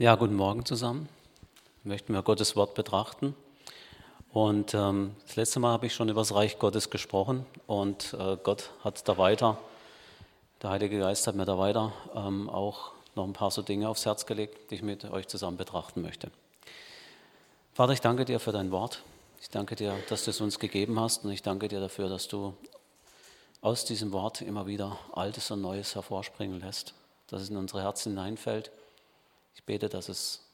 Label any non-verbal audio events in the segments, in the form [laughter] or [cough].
Ja, guten Morgen zusammen. Möchten wir Gottes Wort betrachten. Und ähm, das letzte Mal habe ich schon über das Reich Gottes gesprochen und äh, Gott hat da weiter, der Heilige Geist hat mir da weiter ähm, auch noch ein paar so Dinge aufs Herz gelegt, die ich mit euch zusammen betrachten möchte. Vater, ich danke dir für dein Wort. Ich danke dir, dass du es uns gegeben hast und ich danke dir dafür, dass du aus diesem Wort immer wieder Altes und Neues hervorspringen lässt, dass es in unsere Herzen hineinfällt ich bete, dass es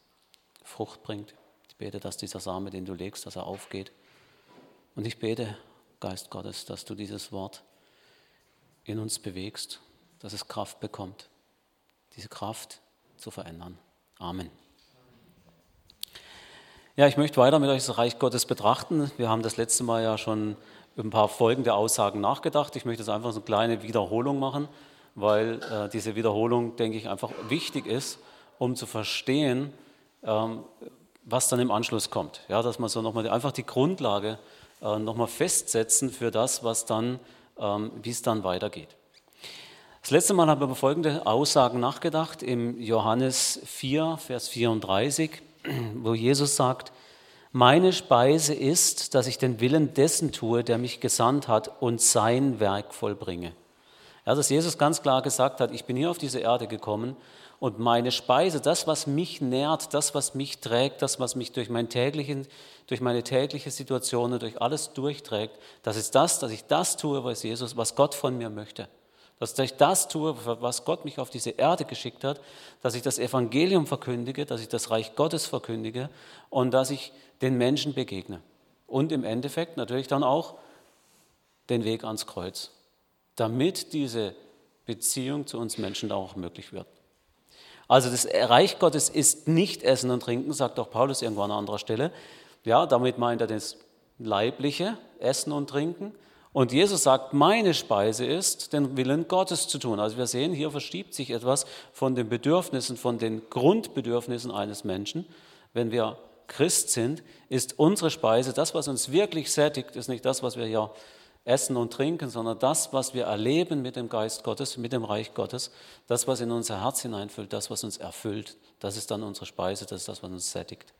Frucht bringt. Ich bete, dass dieser Same, den du legst, dass er aufgeht. Und ich bete, Geist Gottes, dass du dieses Wort in uns bewegst, dass es Kraft bekommt, diese Kraft zu verändern. Amen. Ja, ich möchte weiter mit euch das Reich Gottes betrachten. Wir haben das letzte Mal ja schon über ein paar folgende Aussagen nachgedacht. Ich möchte jetzt einfach so eine kleine Wiederholung machen, weil äh, diese Wiederholung, denke ich, einfach wichtig ist, um zu verstehen, ähm, was dann im Anschluss kommt. Ja, dass man so nochmal einfach die Grundlage äh, nochmal festsetzen für das, was dann, ähm, wie es dann weitergeht. Das letzte Mal haben wir über folgende Aussagen nachgedacht im Johannes 4, Vers 34, wo Jesus sagt, meine Speise ist, dass ich den Willen dessen tue, der mich gesandt hat und sein Werk vollbringe. Ja, dass Jesus ganz klar gesagt hat, ich bin hier auf diese Erde gekommen, und meine Speise, das, was mich nährt, das, was mich trägt, das, was mich durch, mein täglichen, durch meine tägliche Situation und durch alles durchträgt, das ist das, dass ich das tue, was Jesus, was Gott von mir möchte. Dass ich das tue, was Gott mich auf diese Erde geschickt hat, dass ich das Evangelium verkündige, dass ich das Reich Gottes verkündige und dass ich den Menschen begegne. Und im Endeffekt natürlich dann auch den Weg ans Kreuz, damit diese Beziehung zu uns Menschen auch möglich wird. Also das Reich Gottes ist nicht Essen und Trinken, sagt auch Paulus irgendwo an anderer Stelle. Ja, damit meint er das leibliche Essen und Trinken. Und Jesus sagt, meine Speise ist, den Willen Gottes zu tun. Also wir sehen, hier verschiebt sich etwas von den Bedürfnissen, von den Grundbedürfnissen eines Menschen. Wenn wir Christ sind, ist unsere Speise, das, was uns wirklich sättigt, ist nicht das, was wir hier Essen und Trinken, sondern das, was wir erleben mit dem Geist Gottes, mit dem Reich Gottes, das, was in unser Herz hineinfüllt, das, was uns erfüllt, das ist dann unsere Speise, das ist das, was uns sättigt.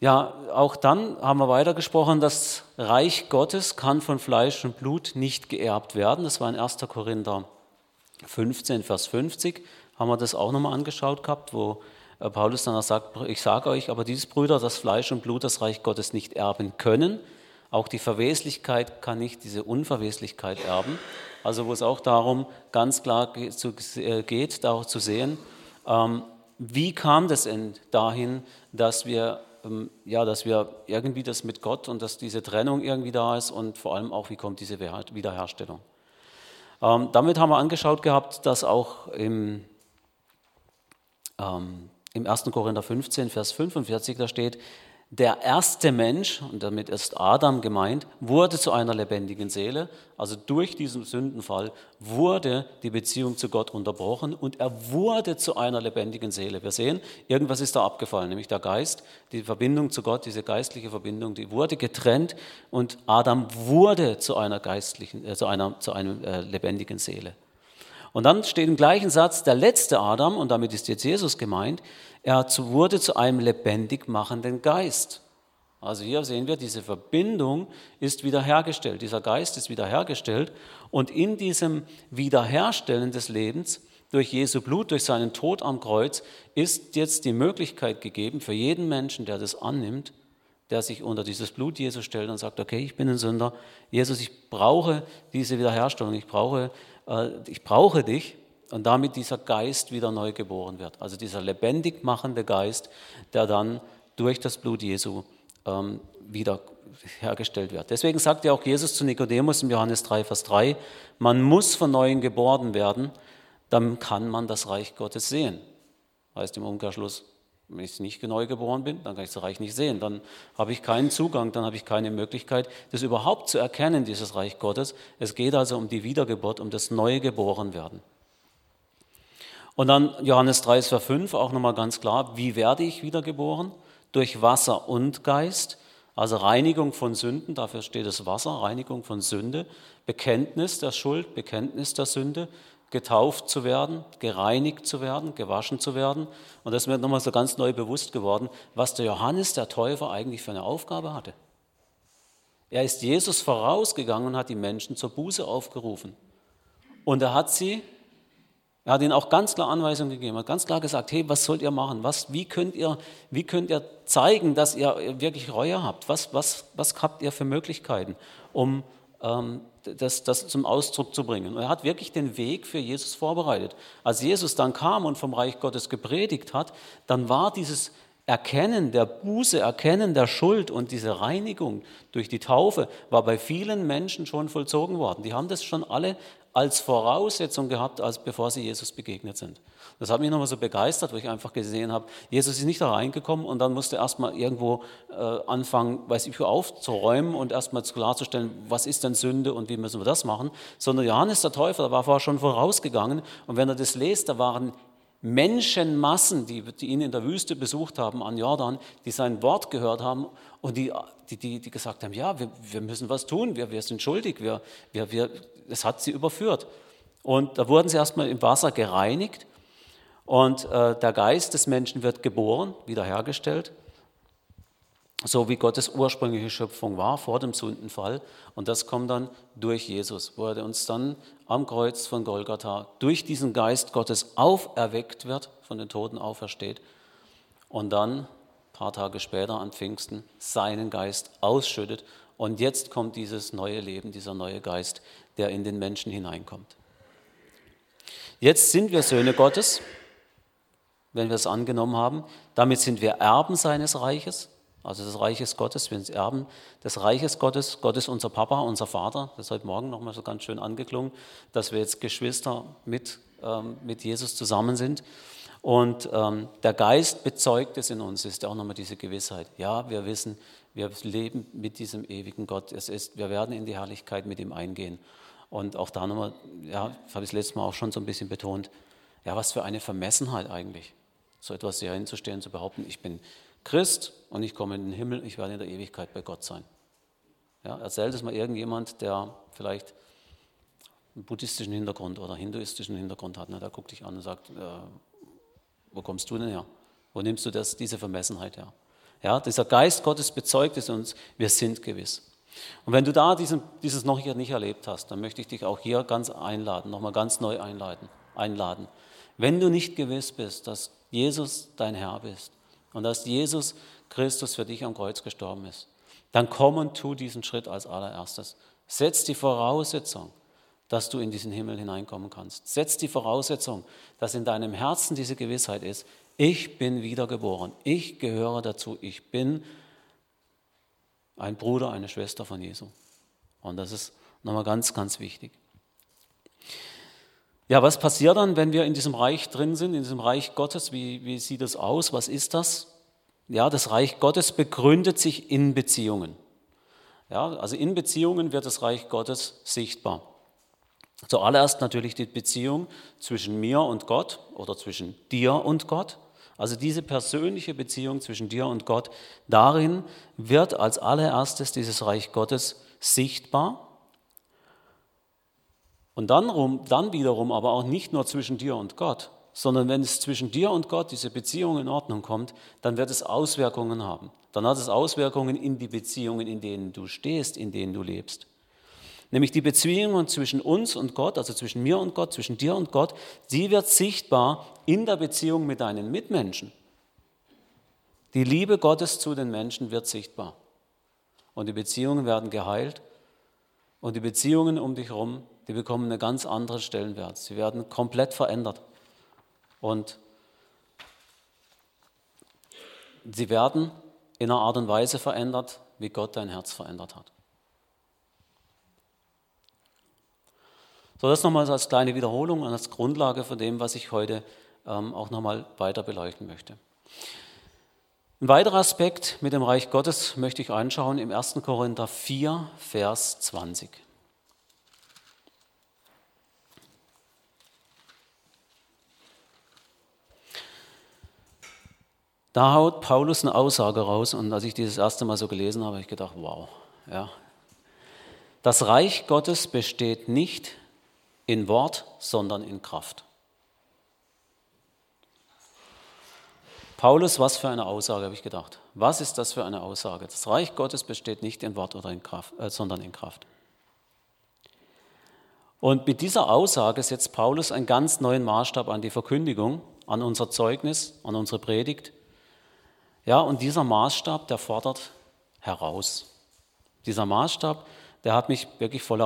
Ja, auch dann haben wir weitergesprochen, das Reich Gottes kann von Fleisch und Blut nicht geerbt werden. Das war in 1. Korinther 15, Vers 50, haben wir das auch nochmal angeschaut gehabt, wo äh, Paulus dann sagt, ich sage euch aber dieses Brüder, dass Fleisch und Blut das Reich Gottes nicht erben können, auch die Verweslichkeit kann nicht diese Unverweslichkeit erben. Also wo es auch darum ganz klar äh, geht, auch zu sehen, ähm, wie kam das dahin, dass wir, ähm, ja, dass wir irgendwie das mit Gott und dass diese Trennung irgendwie da ist und vor allem auch, wie kommt diese Wiederherstellung. Ähm, damit haben wir angeschaut gehabt, dass auch im, im 1. Korinther 15, Vers 45 da steht, der erste Mensch, und damit ist Adam gemeint, wurde zu einer lebendigen Seele. Also durch diesen Sündenfall wurde die Beziehung zu Gott unterbrochen und er wurde zu einer lebendigen Seele. Wir sehen, irgendwas ist da abgefallen, nämlich der Geist, die Verbindung zu Gott, diese geistliche Verbindung, die wurde getrennt und Adam wurde zu einer geistlichen, äh, zu einer, zu einer äh, lebendigen Seele. Und dann steht im gleichen Satz der letzte Adam, und damit ist jetzt Jesus gemeint, er wurde zu einem lebendig machenden Geist. Also hier sehen wir, diese Verbindung ist wiederhergestellt. Dieser Geist ist wiederhergestellt. Und in diesem Wiederherstellen des Lebens durch Jesu Blut, durch seinen Tod am Kreuz, ist jetzt die Möglichkeit gegeben für jeden Menschen, der das annimmt, der sich unter dieses Blut Jesu stellt und sagt, okay, ich bin ein Sünder. Jesus, ich brauche diese Wiederherstellung. Ich brauche, äh, ich brauche dich und damit dieser Geist wieder neu geboren wird. Also dieser lebendig machende Geist, der dann durch das Blut Jesu ähm, wieder hergestellt wird. Deswegen sagt ja auch Jesus zu Nikodemus im Johannes 3, Vers 3, man muss von neuem geboren werden, dann kann man das Reich Gottes sehen. Heißt im Umkehrschluss, wenn ich nicht neu geboren bin, dann kann ich das Reich nicht sehen. Dann habe ich keinen Zugang, dann habe ich keine Möglichkeit, das überhaupt zu erkennen, dieses Reich Gottes. Es geht also um die Wiedergeburt, um das neue Geborenwerden. Und dann Johannes 3, Vers 5 auch nochmal ganz klar, wie werde ich wiedergeboren? Durch Wasser und Geist, also Reinigung von Sünden, dafür steht das Wasser, Reinigung von Sünde, Bekenntnis der Schuld, Bekenntnis der Sünde, getauft zu werden, gereinigt zu werden, gewaschen zu werden. Und das ist mir nochmal so ganz neu bewusst geworden, was der Johannes der Täufer eigentlich für eine Aufgabe hatte. Er ist Jesus vorausgegangen und hat die Menschen zur Buße aufgerufen. Und er hat sie, er hat ihnen auch ganz klar Anweisungen gegeben, hat ganz klar gesagt, hey, was sollt ihr machen? Was, wie, könnt ihr, wie könnt ihr zeigen, dass ihr wirklich Reue habt? Was, was, was habt ihr für Möglichkeiten, um ähm, das, das zum Ausdruck zu bringen. Und er hat wirklich den Weg für Jesus vorbereitet. Als Jesus dann kam und vom Reich Gottes gepredigt hat, dann war dieses Erkennen der Buße, Erkennen der Schuld und diese Reinigung durch die Taufe war bei vielen Menschen schon vollzogen worden. Die haben das schon alle als Voraussetzung gehabt, als bevor sie Jesus begegnet sind. Das hat mich nochmal so begeistert, wo ich einfach gesehen habe, Jesus ist nicht da reingekommen und dann musste erstmal irgendwo äh, anfangen, weiß ich, aufzuräumen und erstmal klarzustellen, was ist denn Sünde und wie müssen wir das machen, sondern Johannes der Täufer, der war vorher schon vorausgegangen und wenn er das lest, da waren Menschenmassen, die, die ihn in der Wüste besucht haben an Jordan, die sein Wort gehört haben und die, die, die, die gesagt haben, ja, wir, wir müssen was tun, wir, wir sind schuldig, wir, wir, wir, es hat sie überführt. Und da wurden sie erstmal im Wasser gereinigt und äh, der Geist des Menschen wird geboren, wiederhergestellt, so wie Gottes ursprüngliche Schöpfung war vor dem Sündenfall. Und das kommt dann durch Jesus, wo er uns dann am Kreuz von Golgatha durch diesen Geist Gottes auferweckt wird, von den Toten aufersteht und dann ein paar Tage später an Pfingsten seinen Geist ausschüttet. Und jetzt kommt dieses neue Leben, dieser neue Geist, der in den Menschen hineinkommt. Jetzt sind wir Söhne Gottes, wenn wir es angenommen haben. Damit sind wir Erben seines Reiches, also des Reiches Gottes. Wir sind Erben des Reiches Gottes. Gott ist unser Papa, unser Vater. Das ist heute Morgen nochmal so ganz schön angeklungen, dass wir jetzt Geschwister mit, ähm, mit Jesus zusammen sind. Und ähm, der Geist bezeugt es in uns, ist auch nochmal diese Gewissheit. Ja, wir wissen, wir leben mit diesem ewigen Gott. Es ist, wir werden in die Herrlichkeit mit ihm eingehen. Und auch da nochmal, ja, das habe ich das letzte Mal auch schon so ein bisschen betont, ja, was für eine Vermessenheit eigentlich, so etwas hier hinzustellen, zu behaupten, ich bin Christ und ich komme in den Himmel, ich werde in der Ewigkeit bei Gott sein. Ja, erzählt es mal irgendjemand, der vielleicht einen buddhistischen Hintergrund oder hinduistischen Hintergrund hat, ne, der guckt dich an und sagt, äh, wo kommst du denn her? Wo nimmst du das, diese Vermessenheit her? Ja, dieser Geist Gottes bezeugt es uns, wir sind gewiss. Und wenn du da diesen, dieses noch hier nicht erlebt hast, dann möchte ich dich auch hier ganz einladen, nochmal ganz neu einladen, einladen. Wenn du nicht gewiss bist, dass Jesus dein Herr ist und dass Jesus Christus für dich am Kreuz gestorben ist, dann komm und tu diesen Schritt als allererstes. Setz die Voraussetzung, dass du in diesen Himmel hineinkommen kannst. Setz die Voraussetzung, dass in deinem Herzen diese Gewissheit ist, ich bin wiedergeboren, ich gehöre dazu, ich bin ein Bruder, eine Schwester von Jesu. Und das ist nochmal ganz, ganz wichtig. Ja, was passiert dann, wenn wir in diesem Reich drin sind, in diesem Reich Gottes? Wie, wie sieht es aus? Was ist das? Ja, das Reich Gottes begründet sich in Beziehungen. Ja, also in Beziehungen wird das Reich Gottes sichtbar. Zuallererst natürlich die Beziehung zwischen mir und Gott oder zwischen dir und Gott. Also diese persönliche Beziehung zwischen dir und Gott, darin wird als allererstes dieses Reich Gottes sichtbar. Und dann, dann wiederum aber auch nicht nur zwischen dir und Gott, sondern wenn es zwischen dir und Gott diese Beziehung in Ordnung kommt, dann wird es Auswirkungen haben. Dann hat es Auswirkungen in die Beziehungen, in denen du stehst, in denen du lebst. Nämlich die Beziehung zwischen uns und Gott, also zwischen mir und Gott, zwischen dir und Gott, sie wird sichtbar in der Beziehung mit deinen Mitmenschen. Die Liebe Gottes zu den Menschen wird sichtbar. Und die Beziehungen werden geheilt. Und die Beziehungen um dich herum, die bekommen einen ganz anderen Stellenwert. Sie werden komplett verändert. Und sie werden in einer Art und Weise verändert, wie Gott dein Herz verändert hat. So, das nochmal als kleine Wiederholung und als Grundlage von dem, was ich heute ähm, auch nochmal weiter beleuchten möchte. Ein weiterer Aspekt mit dem Reich Gottes möchte ich anschauen im 1. Korinther 4, Vers 20. Da haut Paulus eine Aussage raus und als ich dieses erste Mal so gelesen habe, habe ich gedacht, wow, ja. Das Reich Gottes besteht nicht in Wort, sondern in Kraft. Paulus, was für eine Aussage, habe ich gedacht. Was ist das für eine Aussage? Das Reich Gottes besteht nicht in Wort oder in Kraft, äh, sondern in Kraft. Und mit dieser Aussage setzt Paulus einen ganz neuen Maßstab an die Verkündigung, an unser Zeugnis, an unsere Predigt. Ja, und dieser Maßstab, der fordert heraus. Dieser Maßstab, der hat mich wirklich voll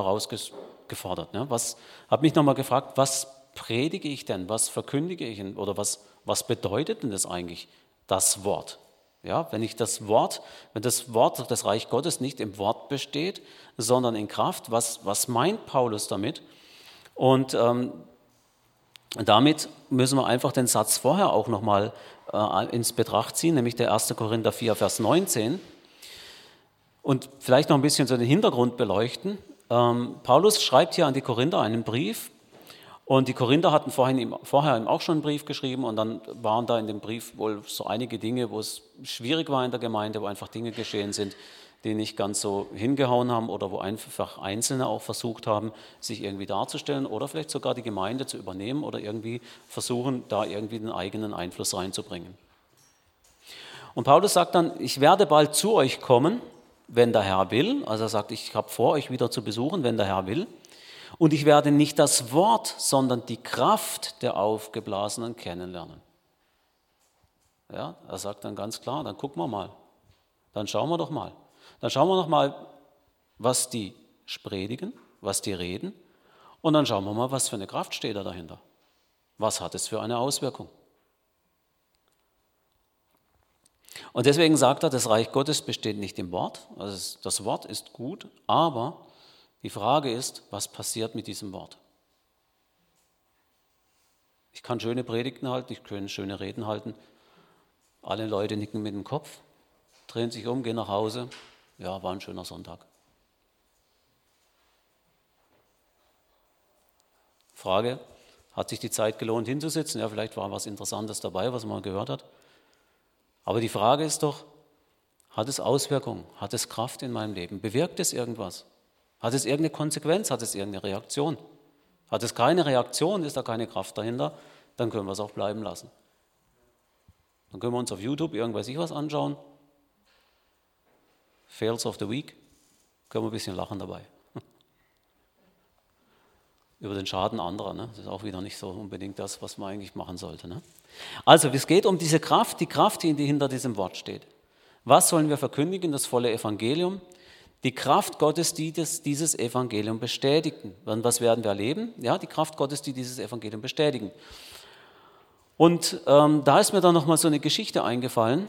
herausgefordert. Ne? Was, habe mich nochmal gefragt, was predige ich denn, was verkündige ich oder was, was bedeutet denn das eigentlich, das Wort? Ja, wenn ich das Wort, wenn das Wort das Reich Gottes nicht im Wort besteht, sondern in Kraft, was, was meint Paulus damit? Und ähm, damit müssen wir einfach den Satz vorher auch nochmal äh, ins Betracht ziehen, nämlich der 1. Korinther 4, Vers 19. Und vielleicht noch ein bisschen so den Hintergrund beleuchten. Ähm, Paulus schreibt hier an die Korinther einen Brief. Und die Korinther hatten vorhin, vorher ihm auch schon einen Brief geschrieben. Und dann waren da in dem Brief wohl so einige Dinge, wo es schwierig war in der Gemeinde, wo einfach Dinge geschehen sind, die nicht ganz so hingehauen haben oder wo einfach Einzelne auch versucht haben, sich irgendwie darzustellen oder vielleicht sogar die Gemeinde zu übernehmen oder irgendwie versuchen, da irgendwie den eigenen Einfluss reinzubringen. Und Paulus sagt dann, ich werde bald zu euch kommen, wenn der Herr will. Also er sagt, ich habe vor, euch wieder zu besuchen, wenn der Herr will. Und ich werde nicht das Wort, sondern die Kraft der Aufgeblasenen kennenlernen. Ja, er sagt dann ganz klar, dann gucken wir mal. Dann schauen wir doch mal. Dann schauen wir noch mal, was die predigen, was die reden. Und dann schauen wir mal, was für eine Kraft steht da dahinter. Was hat es für eine Auswirkung? Und deswegen sagt er, das Reich Gottes besteht nicht im Wort. Also das Wort ist gut, aber die Frage ist, was passiert mit diesem Wort? Ich kann schöne Predigten halten, ich kann schöne Reden halten. Alle Leute nicken mit dem Kopf, drehen sich um, gehen nach Hause. Ja, war ein schöner Sonntag. Frage, hat sich die Zeit gelohnt hinzusitzen? Ja, vielleicht war was Interessantes dabei, was man gehört hat. Aber die Frage ist doch, hat es Auswirkungen? Hat es Kraft in meinem Leben? Bewirkt es irgendwas? Hat es irgendeine Konsequenz? Hat es irgendeine Reaktion? Hat es keine Reaktion, ist da keine Kraft dahinter, dann können wir es auch bleiben lassen. Dann können wir uns auf YouTube irgendwas ich was anschauen. Fails of the Week. Können wir ein bisschen lachen dabei. [laughs] Über den Schaden anderer. Ne? Das ist auch wieder nicht so unbedingt das, was man eigentlich machen sollte. Ne? Also, es geht um diese Kraft, die Kraft, die hinter diesem Wort steht. Was sollen wir verkündigen? Das volle Evangelium die Kraft Gottes, die das, dieses Evangelium bestätigen. Was werden wir erleben? Ja, die Kraft Gottes, die dieses Evangelium bestätigen. Und ähm, da ist mir dann nochmal so eine Geschichte eingefallen.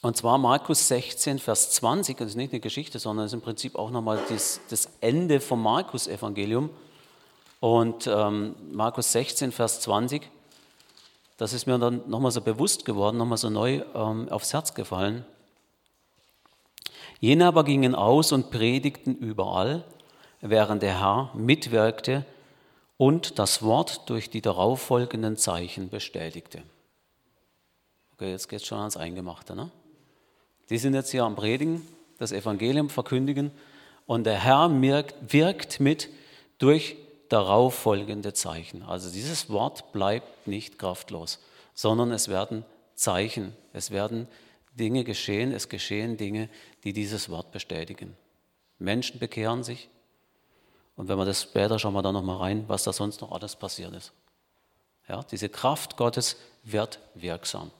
Und zwar Markus 16, Vers 20. Das ist nicht eine Geschichte, sondern ist im Prinzip auch nochmal das, das Ende vom Markus-Evangelium. Und ähm, Markus 16, Vers 20, das ist mir dann nochmal so bewusst geworden, nochmal so neu ähm, aufs Herz gefallen. Jene aber gingen aus und predigten überall, während der Herr mitwirkte und das Wort durch die darauffolgenden Zeichen bestätigte. Okay, jetzt geht es schon ans Eingemachte. Ne? Die sind jetzt hier am Predigen, das Evangelium verkündigen und der Herr wirkt mit durch darauffolgende Zeichen. Also dieses Wort bleibt nicht kraftlos, sondern es werden Zeichen, es werden Dinge geschehen, es geschehen Dinge, die dieses Wort bestätigen. Menschen bekehren sich. Und wenn wir das später, schauen wir da nochmal rein, was da sonst noch alles passiert ist. Ja, diese Kraft Gottes wird wirksam.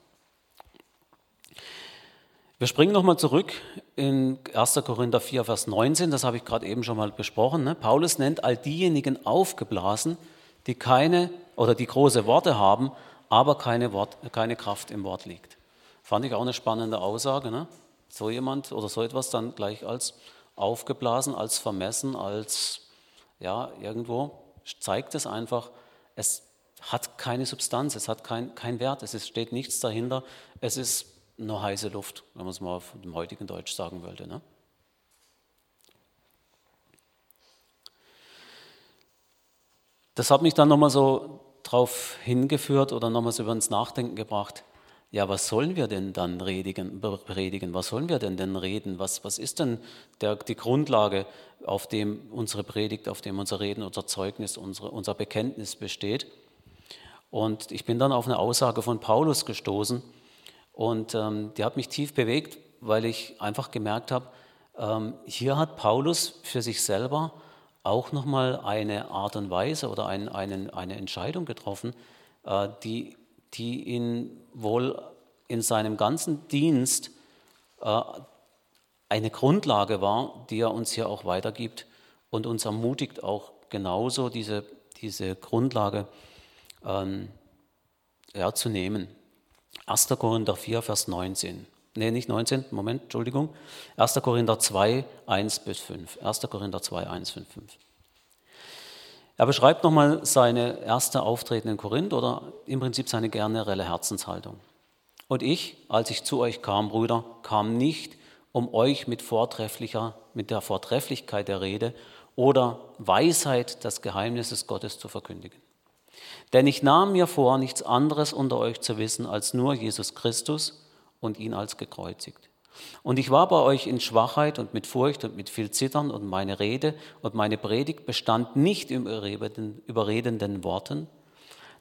Wir springen nochmal zurück in 1. Korinther 4, Vers 19, das habe ich gerade eben schon mal besprochen. Ne? Paulus nennt all diejenigen aufgeblasen, die keine oder die große Worte haben, aber keine, Wort, keine Kraft im Wort liegt. Fand ich auch eine spannende Aussage. Ne? So jemand oder so etwas dann gleich als aufgeblasen, als vermessen, als ja, irgendwo zeigt es einfach, es hat keine Substanz, es hat keinen kein Wert, es ist, steht nichts dahinter, es ist nur heiße Luft, wenn man es mal auf dem heutigen Deutsch sagen wollte. Ne? Das hat mich dann nochmal so drauf hingeführt oder nochmal so über ins Nachdenken gebracht ja, was sollen wir denn dann redigen, predigen? Was sollen wir denn denn reden? Was, was ist denn der, die Grundlage, auf dem unsere Predigt, auf dem unser Reden, unser Zeugnis, unsere, unser Bekenntnis besteht? Und ich bin dann auf eine Aussage von Paulus gestoßen und ähm, die hat mich tief bewegt, weil ich einfach gemerkt habe, ähm, hier hat Paulus für sich selber auch nochmal eine Art und Weise oder ein, einen, eine Entscheidung getroffen, äh, die, die ihn wohl in seinem ganzen Dienst äh, eine Grundlage war, die er uns hier auch weitergibt und uns ermutigt, auch genauso diese, diese Grundlage ähm, ja, zu nehmen. 1. Korinther 4, Vers 19. Nee, nicht 19, Moment, Entschuldigung. 1. Korinther 2, 1 bis 5. 1. Korinther 2, 1 bis 5. Er beschreibt nochmal seine erste Auftreten in Korinth oder im Prinzip seine generelle Herzenshaltung. Und ich, als ich zu euch kam, Brüder, kam nicht, um euch mit, vortrefflicher, mit der Vortrefflichkeit der Rede oder Weisheit des Geheimnisses Gottes zu verkündigen. Denn ich nahm mir vor, nichts anderes unter euch zu wissen als nur Jesus Christus und ihn als gekreuzigt. Und ich war bei euch in Schwachheit und mit Furcht und mit viel Zittern und meine Rede und meine Predigt bestand nicht im überredenden Worten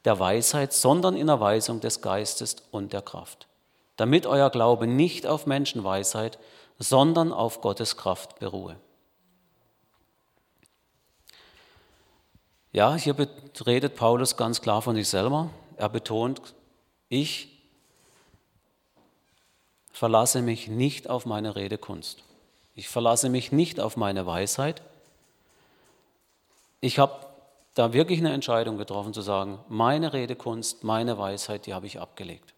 der Weisheit, sondern in Erweisung des Geistes und der Kraft, damit euer Glaube nicht auf Menschenweisheit, sondern auf Gottes Kraft beruhe. Ja, hier redet Paulus ganz klar von sich selber. Er betont, ich verlasse mich nicht auf meine Redekunst. Ich verlasse mich nicht auf meine Weisheit. Ich habe da wirklich eine Entscheidung getroffen zu sagen, meine Redekunst, meine Weisheit, die habe ich abgelegt.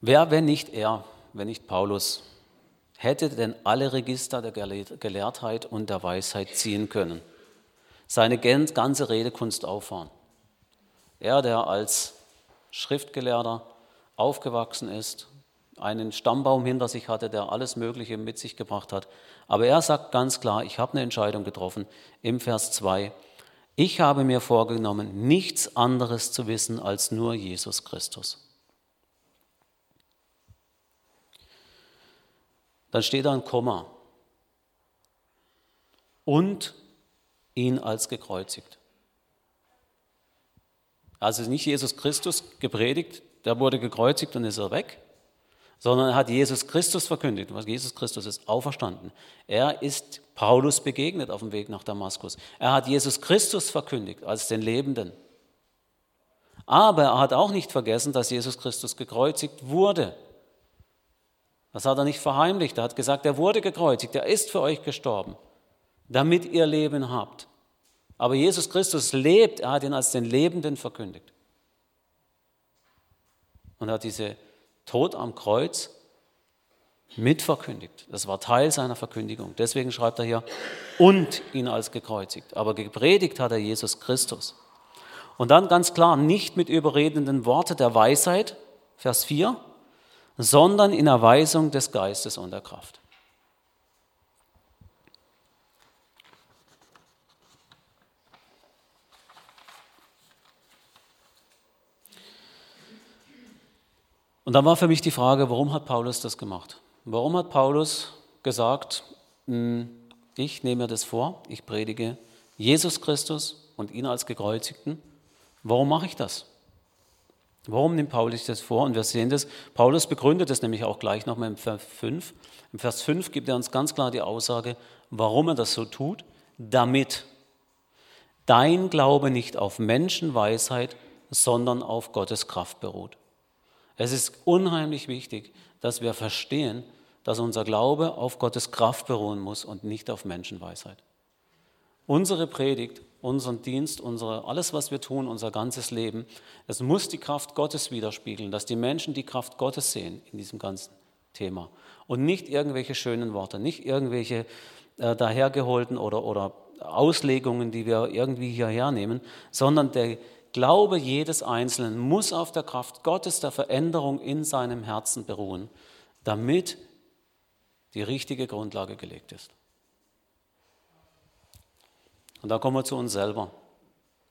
Wer, wenn nicht er, wenn nicht Paulus, hätte denn alle Register der Gelehrtheit und der Weisheit ziehen können? Seine ganze Redekunst auffahren. Er, der als Schriftgelehrter aufgewachsen ist, einen Stammbaum hinter sich hatte, der alles Mögliche mit sich gebracht hat. Aber er sagt ganz klar, ich habe eine Entscheidung getroffen im Vers 2. Ich habe mir vorgenommen, nichts anderes zu wissen als nur Jesus Christus. Dann steht da ein Komma. Und ihn als gekreuzigt. Also nicht Jesus Christus gepredigt, der wurde gekreuzigt und ist er weg, sondern er hat Jesus Christus verkündigt. Was Jesus Christus ist auferstanden. Er ist Paulus begegnet auf dem Weg nach Damaskus. Er hat Jesus Christus verkündigt als den Lebenden. Aber er hat auch nicht vergessen, dass Jesus Christus gekreuzigt wurde. Das hat er nicht verheimlicht. Er hat gesagt, er wurde gekreuzigt, er ist für euch gestorben, damit ihr Leben habt. Aber Jesus Christus lebt, er hat ihn als den Lebenden verkündigt. Und er hat diese Tod am Kreuz mitverkündigt. Das war Teil seiner Verkündigung. Deswegen schreibt er hier, und ihn als gekreuzigt. Aber gepredigt hat er Jesus Christus. Und dann ganz klar, nicht mit überredenden Worten der Weisheit, Vers 4, sondern in Erweisung des Geistes und der Kraft. Und dann war für mich die Frage, warum hat Paulus das gemacht? Warum hat Paulus gesagt, hm, ich nehme mir das vor, ich predige Jesus Christus und ihn als gekreuzigten? Warum mache ich das? Warum nimmt Paulus das vor? Und wir sehen das, Paulus begründet das nämlich auch gleich nochmal im Vers 5. Im Vers 5 gibt er uns ganz klar die Aussage, warum er das so tut, damit dein Glaube nicht auf Menschenweisheit, sondern auf Gottes Kraft beruht. Es ist unheimlich wichtig, dass wir verstehen, dass unser Glaube auf Gottes Kraft beruhen muss und nicht auf Menschenweisheit. Unsere Predigt, unseren Dienst, unsere, alles, was wir tun, unser ganzes Leben, es muss die Kraft Gottes widerspiegeln, dass die Menschen die Kraft Gottes sehen in diesem ganzen Thema. Und nicht irgendwelche schönen Worte, nicht irgendwelche äh, dahergeholten oder, oder Auslegungen, die wir irgendwie hierher nehmen, sondern der Glaube jedes Einzelnen muss auf der Kraft Gottes der Veränderung in seinem Herzen beruhen, damit die richtige Grundlage gelegt ist. Und da kommen wir zu uns selber.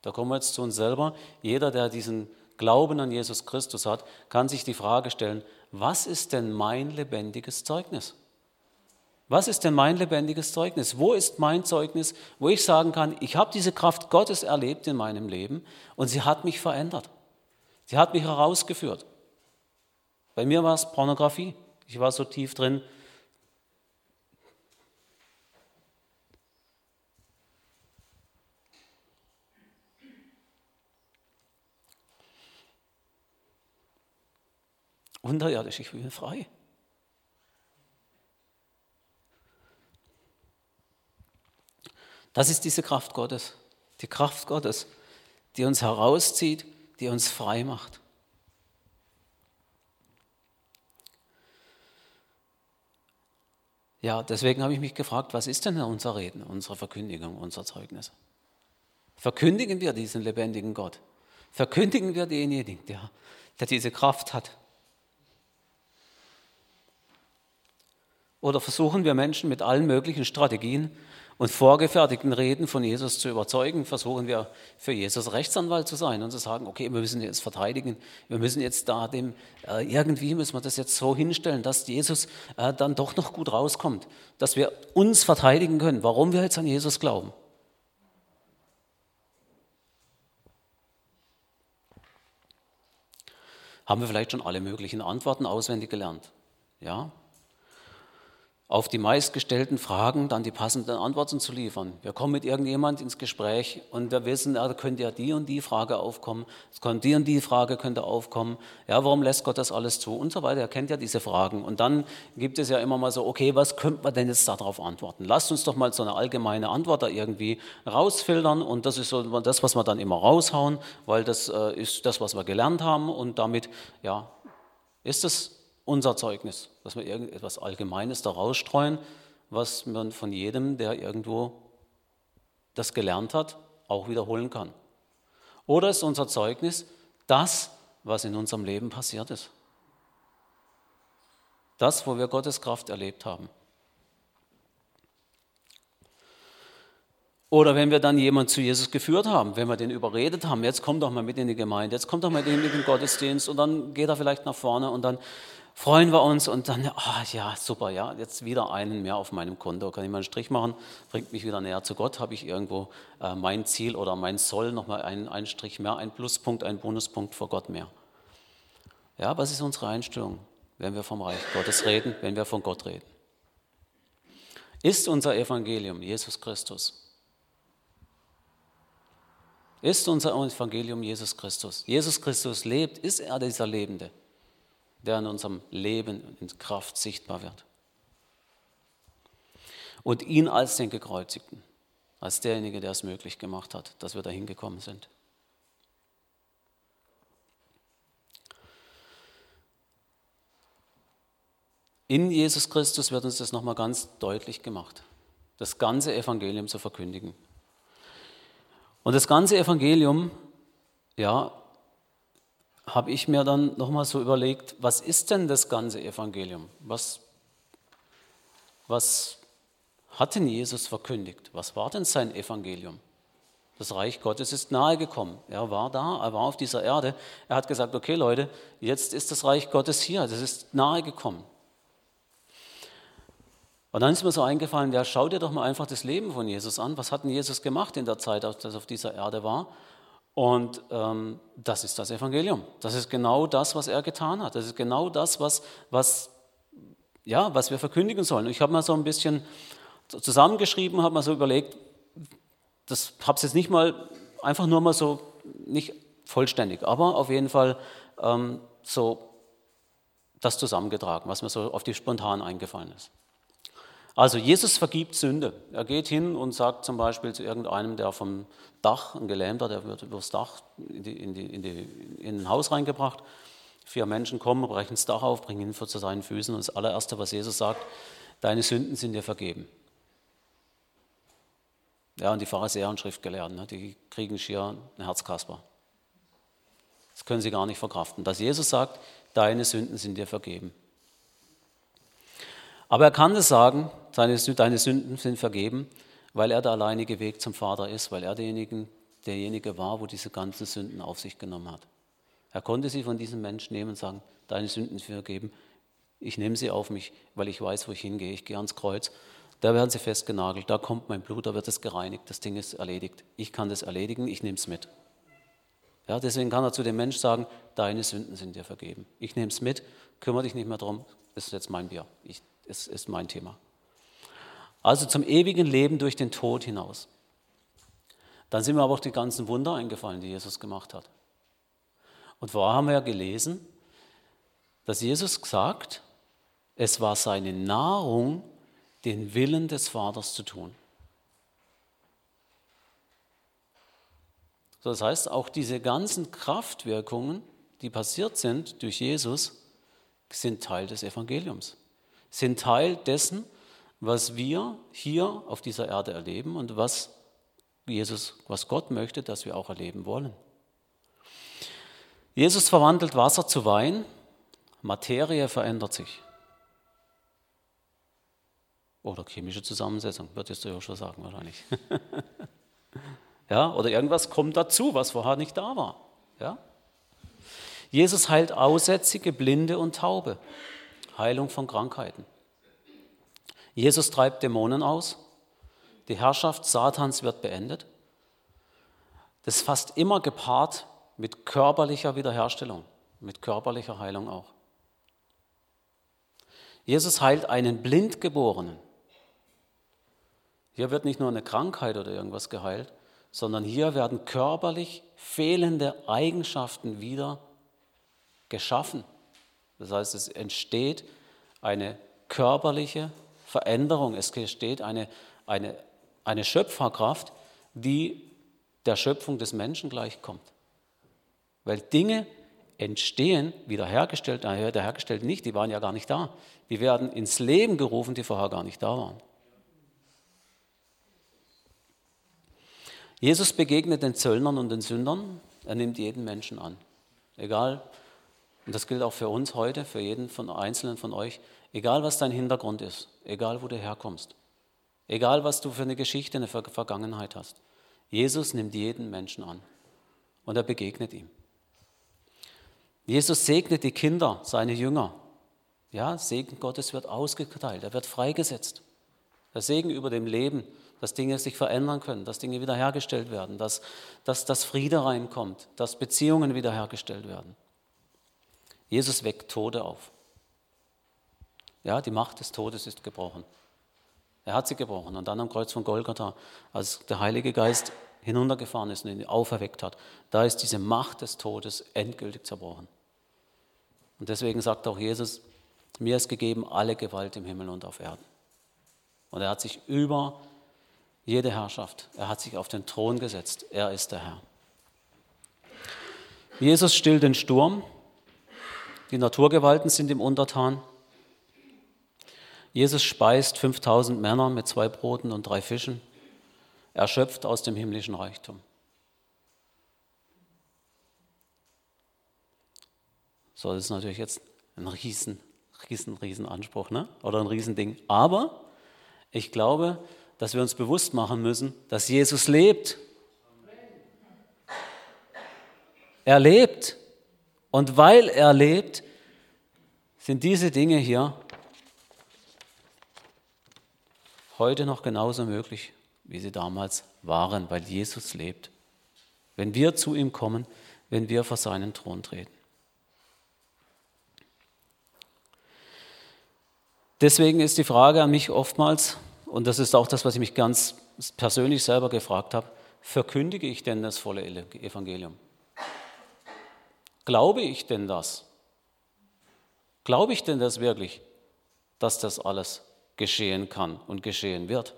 Da kommen wir jetzt zu uns selber. Jeder, der diesen Glauben an Jesus Christus hat, kann sich die Frage stellen, was ist denn mein lebendiges Zeugnis? Was ist denn mein lebendiges Zeugnis? Wo ist mein Zeugnis, wo ich sagen kann, ich habe diese Kraft Gottes erlebt in meinem Leben und sie hat mich verändert. Sie hat mich herausgeführt. Bei mir war es Pornografie. Ich war so tief drin. Unterirdisch, ich bin frei. Das ist diese Kraft Gottes. Die Kraft Gottes, die uns herauszieht, die uns frei macht. Ja, deswegen habe ich mich gefragt, was ist denn unser Reden, unsere Verkündigung, unser Zeugnis? Verkündigen wir diesen lebendigen Gott? Verkündigen wir denjenigen, der, der diese Kraft hat? Oder versuchen wir Menschen mit allen möglichen Strategien und vorgefertigten Reden von Jesus zu überzeugen, versuchen wir für Jesus Rechtsanwalt zu sein und zu sagen, okay, wir müssen jetzt verteidigen, wir müssen jetzt da dem, äh, irgendwie müssen wir das jetzt so hinstellen, dass Jesus äh, dann doch noch gut rauskommt, dass wir uns verteidigen können, warum wir jetzt an Jesus glauben. Haben wir vielleicht schon alle möglichen Antworten auswendig gelernt? Ja, auf die meistgestellten Fragen dann die passenden Antworten zu liefern. Wir kommen mit irgendjemand ins Gespräch und wir wissen, da könnte ja die und die Frage aufkommen, es könnte die und die Frage könnte aufkommen. Ja, warum lässt Gott das alles zu und so weiter. Er kennt ja diese Fragen. Und dann gibt es ja immer mal so, okay, was könnte man denn jetzt darauf antworten? Lasst uns doch mal so eine allgemeine Antwort da irgendwie rausfiltern und das ist so das, was wir dann immer raushauen, weil das äh, ist das, was wir gelernt haben und damit, ja, ist es unser Zeugnis, dass wir irgendetwas Allgemeines da rausstreuen, was man von jedem, der irgendwo das gelernt hat, auch wiederholen kann. Oder ist unser Zeugnis das, was in unserem Leben passiert ist? Das, wo wir Gottes Kraft erlebt haben. Oder wenn wir dann jemanden zu Jesus geführt haben, wenn wir den überredet haben, jetzt komm doch mal mit in die Gemeinde, jetzt komm doch mal mit in den Gottesdienst und dann geht er vielleicht nach vorne und dann freuen wir uns und dann, ah ja, super, ja, jetzt wieder einen mehr auf meinem Konto, kann ich mal einen Strich machen, bringt mich wieder näher zu Gott, habe ich irgendwo äh, mein Ziel oder mein Soll, nochmal einen, einen Strich mehr, ein Pluspunkt, ein Bonuspunkt vor Gott mehr. Ja, was ist unsere Einstellung, wenn wir vom Reich Gottes reden, wenn wir von Gott reden? Ist unser Evangelium Jesus Christus? Ist unser Evangelium Jesus Christus? Jesus Christus lebt, ist er dieser Lebende? Der in unserem Leben in Kraft sichtbar wird. Und ihn als den Gekreuzigten, als derjenige, der es möglich gemacht hat, dass wir dahin gekommen sind. In Jesus Christus wird uns das nochmal ganz deutlich gemacht, das ganze Evangelium zu verkündigen. Und das ganze Evangelium, ja, habe ich mir dann nochmal so überlegt, was ist denn das ganze Evangelium? Was, was hat denn Jesus verkündigt? Was war denn sein Evangelium? Das Reich Gottes ist nahegekommen. Er war da, er war auf dieser Erde. Er hat gesagt, okay Leute, jetzt ist das Reich Gottes hier, das ist nahegekommen. Und dann ist mir so eingefallen, ja, schau dir doch mal einfach das Leben von Jesus an. Was hat denn Jesus gemacht in der Zeit, als er auf dieser Erde war? Und ähm, das ist das Evangelium. Das ist genau das, was er getan hat. Das ist genau das, was, was, ja, was wir verkündigen sollen. Ich habe mal so ein bisschen zusammengeschrieben, habe mal so überlegt, das habe es jetzt nicht mal, einfach nur mal so, nicht vollständig, aber auf jeden Fall ähm, so das zusammengetragen, was mir so auf die spontan eingefallen ist. Also Jesus vergibt Sünde. Er geht hin und sagt zum Beispiel zu irgendeinem, der vom Dach, ein Gelähmter, der wird übers Dach in, die, in, die, in, ein Haus reingebracht. Vier Menschen kommen, brechen das Dach auf, bringen ihn zu seinen Füßen und das allererste, was Jesus sagt, deine Sünden sind dir vergeben. Ja, und die Pharisäer und Schriftgelehrten, ne, die kriegen schier ein Herzkasper. Das können sie gar nicht verkraften. Dass Jesus sagt, deine Sünden sind dir vergeben. Aber er kann es sagen, deine, deine Sünden sind vergeben, weil er der alleinige Weg zum Vater ist, weil er denjenigen, derjenige war, wo diese ganzen Sünden auf sich genommen hat. Er konnte sie von diesem Menschen nehmen und sagen, deine Sünden vergeben, ich nehme sie auf mich, weil ich weiß, wo ich hingehe, ich gehe ans Kreuz. Da werden sie festgenagelt, da kommt mein Blut, da wird es gereinigt, das Ding ist erledigt. Ich kann das erledigen, ich nehme es mit. Ja, deswegen kann er zu dem Menschen sagen, deine Sünden sind dir vergeben. Ich nehme es mit, kümmere dich nicht mehr darum, das ist jetzt mein Bier, ich, es ist mein Thema. Also zum ewigen Leben durch den Tod hinaus. Dann sind mir aber auch die ganzen Wunder eingefallen, die Jesus gemacht hat. Und vorher haben wir ja gelesen, dass Jesus sagt, es war seine Nahrung, den Willen des Vaters zu tun. So, das heißt, auch diese ganzen Kraftwirkungen, die passiert sind durch Jesus, sind Teil des Evangeliums, sind Teil dessen, was wir hier auf dieser Erde erleben und was Jesus, was Gott möchte, dass wir auch erleben wollen. Jesus verwandelt Wasser zu Wein, Materie verändert sich. Oder chemische Zusammensetzung, würdest du ja schon sagen wahrscheinlich. [laughs] Ja, oder irgendwas kommt dazu, was vorher nicht da war. Ja? Jesus heilt Aussätzige, Blinde und Taube. Heilung von Krankheiten. Jesus treibt Dämonen aus. Die Herrschaft Satans wird beendet. Das ist fast immer gepaart mit körperlicher Wiederherstellung, mit körperlicher Heilung auch. Jesus heilt einen Blindgeborenen. Hier wird nicht nur eine Krankheit oder irgendwas geheilt, sondern hier werden körperlich fehlende Eigenschaften wieder geschaffen. Das heißt, es entsteht eine körperliche Veränderung, es entsteht eine, eine, eine Schöpferkraft, die der Schöpfung des Menschen gleichkommt. Weil Dinge entstehen, wiederhergestellt, nein, wiederhergestellt nicht, die waren ja gar nicht da. Die werden ins Leben gerufen, die vorher gar nicht da waren. Jesus begegnet den Zöllnern und den Sündern. Er nimmt jeden Menschen an. Egal, und das gilt auch für uns heute, für jeden von Einzelnen von euch, egal was dein Hintergrund ist, egal wo du herkommst, egal was du für eine Geschichte, eine Vergangenheit hast. Jesus nimmt jeden Menschen an und er begegnet ihm. Jesus segnet die Kinder, seine Jünger. Ja, Segen Gottes wird ausgeteilt, er wird freigesetzt. Der Segen über dem Leben dass Dinge sich verändern können, dass Dinge wiederhergestellt werden, dass, dass, dass Friede reinkommt, dass Beziehungen wiederhergestellt werden. Jesus weckt Tode auf. Ja, die Macht des Todes ist gebrochen. Er hat sie gebrochen. Und dann am Kreuz von Golgatha, als der Heilige Geist hinuntergefahren ist und ihn auferweckt hat, da ist diese Macht des Todes endgültig zerbrochen. Und deswegen sagt auch Jesus, mir ist gegeben alle Gewalt im Himmel und auf Erden. Und er hat sich über jede Herrschaft. Er hat sich auf den Thron gesetzt. Er ist der Herr. Jesus stillt den Sturm. Die Naturgewalten sind ihm untertan. Jesus speist 5000 Männer mit zwei Broten und drei Fischen. Er schöpft aus dem himmlischen Reichtum. So, das ist natürlich jetzt ein riesen, riesen, riesen Anspruch, ne? oder ein Riesending. Aber ich glaube, dass wir uns bewusst machen müssen, dass Jesus lebt. Er lebt. Und weil er lebt, sind diese Dinge hier heute noch genauso möglich, wie sie damals waren, weil Jesus lebt. Wenn wir zu ihm kommen, wenn wir vor seinen Thron treten. Deswegen ist die Frage an mich oftmals, und das ist auch das, was ich mich ganz persönlich selber gefragt habe, verkündige ich denn das volle Evangelium? Glaube ich denn das? Glaube ich denn das wirklich, dass das alles geschehen kann und geschehen wird?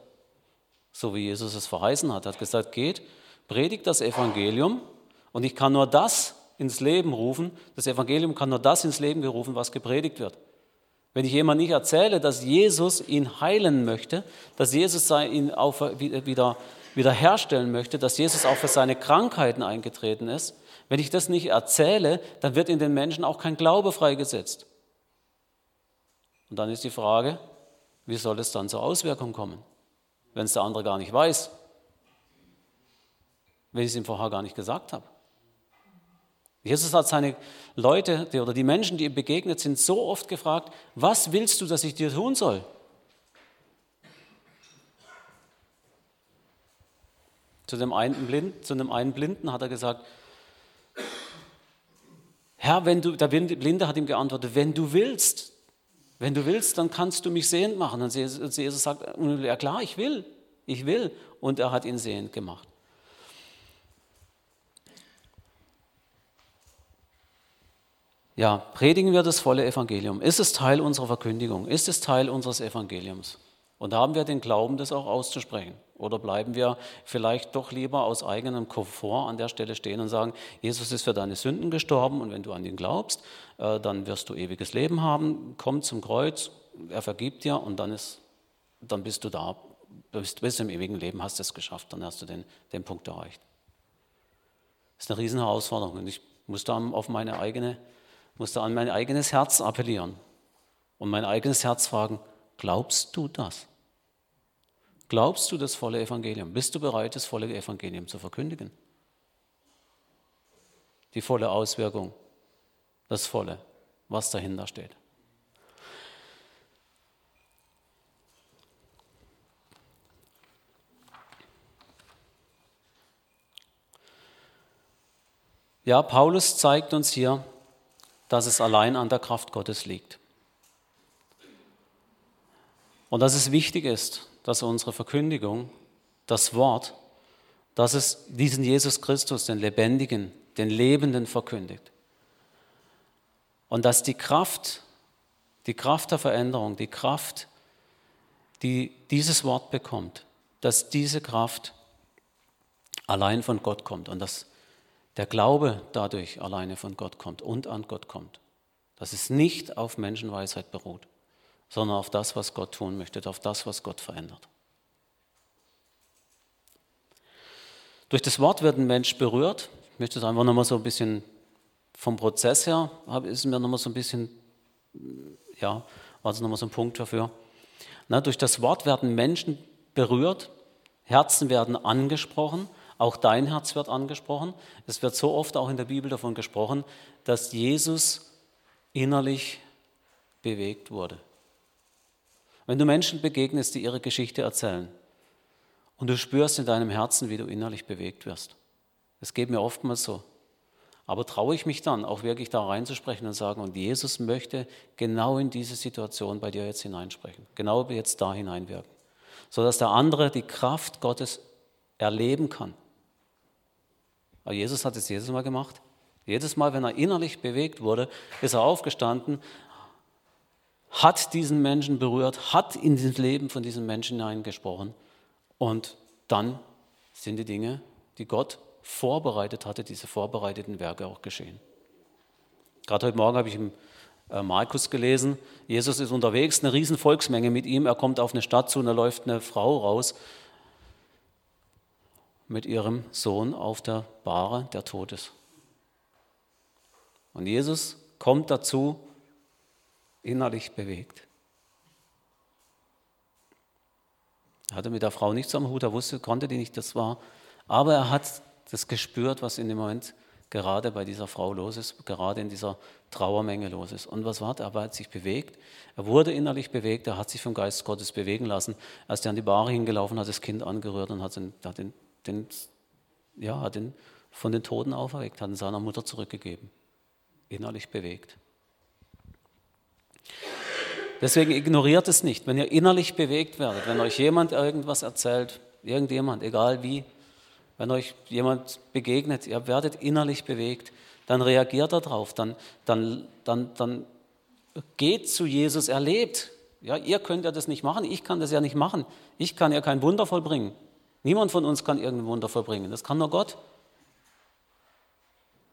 So wie Jesus es verheißen hat. Er hat gesagt, geht, predigt das Evangelium und ich kann nur das ins Leben rufen, das Evangelium kann nur das ins Leben gerufen, was gepredigt wird. Wenn ich jemand nicht erzähle, dass Jesus ihn heilen möchte, dass Jesus ihn auch wieder, wieder herstellen möchte, dass Jesus auch für seine Krankheiten eingetreten ist, wenn ich das nicht erzähle, dann wird in den Menschen auch kein Glaube freigesetzt. Und dann ist die Frage, wie soll es dann zur Auswirkung kommen, wenn es der andere gar nicht weiß? wenn ich es ihm vorher gar nicht gesagt habe. Jesus hat seine Leute oder die Menschen, die ihm begegnet sind, so oft gefragt, was willst du, dass ich dir tun soll? Zu dem einen, Blind, zu dem einen Blinden hat er gesagt, Herr, wenn du, der Blinde hat ihm geantwortet, wenn du willst, wenn du willst, dann kannst du mich sehend machen. Und Jesus sagt, ja klar, ich will, ich will. Und er hat ihn sehend gemacht. Ja, predigen wir das volle Evangelium. Ist es Teil unserer Verkündigung? Ist es Teil unseres Evangeliums? Und haben wir den Glauben, das auch auszusprechen? Oder bleiben wir vielleicht doch lieber aus eigenem Komfort an der Stelle stehen und sagen, Jesus ist für deine Sünden gestorben und wenn du an ihn glaubst, äh, dann wirst du ewiges Leben haben, komm zum Kreuz, er vergibt dir und dann, ist, dann bist du da, bist, bist im ewigen Leben, hast es geschafft, dann hast du den, den Punkt erreicht. Das ist eine riesen Herausforderung und ich muss da auf meine eigene musste an mein eigenes Herz appellieren und mein eigenes Herz fragen, glaubst du das? Glaubst du das volle Evangelium? Bist du bereit, das volle Evangelium zu verkündigen? Die volle Auswirkung, das volle, was dahinter steht. Ja, Paulus zeigt uns hier, dass es allein an der Kraft Gottes liegt. Und dass es wichtig ist, dass unsere Verkündigung, das Wort, dass es diesen Jesus Christus, den Lebendigen, den Lebenden verkündigt. Und dass die Kraft, die Kraft der Veränderung, die Kraft, die dieses Wort bekommt, dass diese Kraft allein von Gott kommt und dass der Glaube dadurch alleine von Gott kommt und an Gott kommt. Dass es nicht auf Menschenweisheit beruht, sondern auf das, was Gott tun möchte, auf das, was Gott verändert. Durch das Wort wird ein Mensch berührt. Ich möchte es einfach nochmal so ein bisschen vom Prozess her, ist mir nochmal so ein bisschen, ja, war es nochmal so ein Punkt dafür. Na, durch das Wort werden Menschen berührt, Herzen werden angesprochen auch dein Herz wird angesprochen. Es wird so oft auch in der Bibel davon gesprochen, dass Jesus innerlich bewegt wurde. Wenn du Menschen begegnest, die ihre Geschichte erzählen und du spürst in deinem Herzen, wie du innerlich bewegt wirst. Das geht mir oftmals so. Aber traue ich mich dann auch wirklich da reinzusprechen und sagen, und Jesus möchte genau in diese Situation bei dir jetzt hineinsprechen, genau jetzt da hineinwirken, sodass der andere die Kraft Gottes erleben kann. Aber Jesus hat es jedes Mal gemacht. Jedes Mal, wenn er innerlich bewegt wurde, ist er aufgestanden, hat diesen Menschen berührt, hat in das Leben von diesem Menschen hineingesprochen. Und dann sind die Dinge, die Gott vorbereitet hatte, diese vorbereiteten Werke auch geschehen. Gerade heute Morgen habe ich im äh, Markus gelesen, Jesus ist unterwegs, eine riesen Volksmenge mit ihm, er kommt auf eine Stadt zu und da läuft eine Frau raus mit ihrem Sohn auf der Bahre, der tot ist. Und Jesus kommt dazu, innerlich bewegt. Er hatte mit der Frau nichts am Hut, er wusste, konnte die nicht, das war. Aber er hat das gespürt, was in dem Moment gerade bei dieser Frau los ist, gerade in dieser Trauermenge los ist. Und was war? Er hat sich bewegt. Er wurde innerlich bewegt. Er hat sich vom Geist Gottes bewegen lassen. Er ist an die Bahre hingelaufen, hat das Kind angerührt und hat den, hat den den, ja, hat ihn von den Toten auferweckt, hat ihn seiner Mutter zurückgegeben. Innerlich bewegt. Deswegen ignoriert es nicht, wenn ihr innerlich bewegt werdet, wenn euch jemand irgendwas erzählt, irgendjemand, egal wie, wenn euch jemand begegnet, ihr werdet innerlich bewegt, dann reagiert darauf, dann, dann, dann, dann geht zu Jesus, erlebt. Ja, ihr könnt ja das nicht machen, ich kann das ja nicht machen. Ich kann ja kein Wunder vollbringen. Niemand von uns kann irgendein Wunder vollbringen. Das kann nur Gott.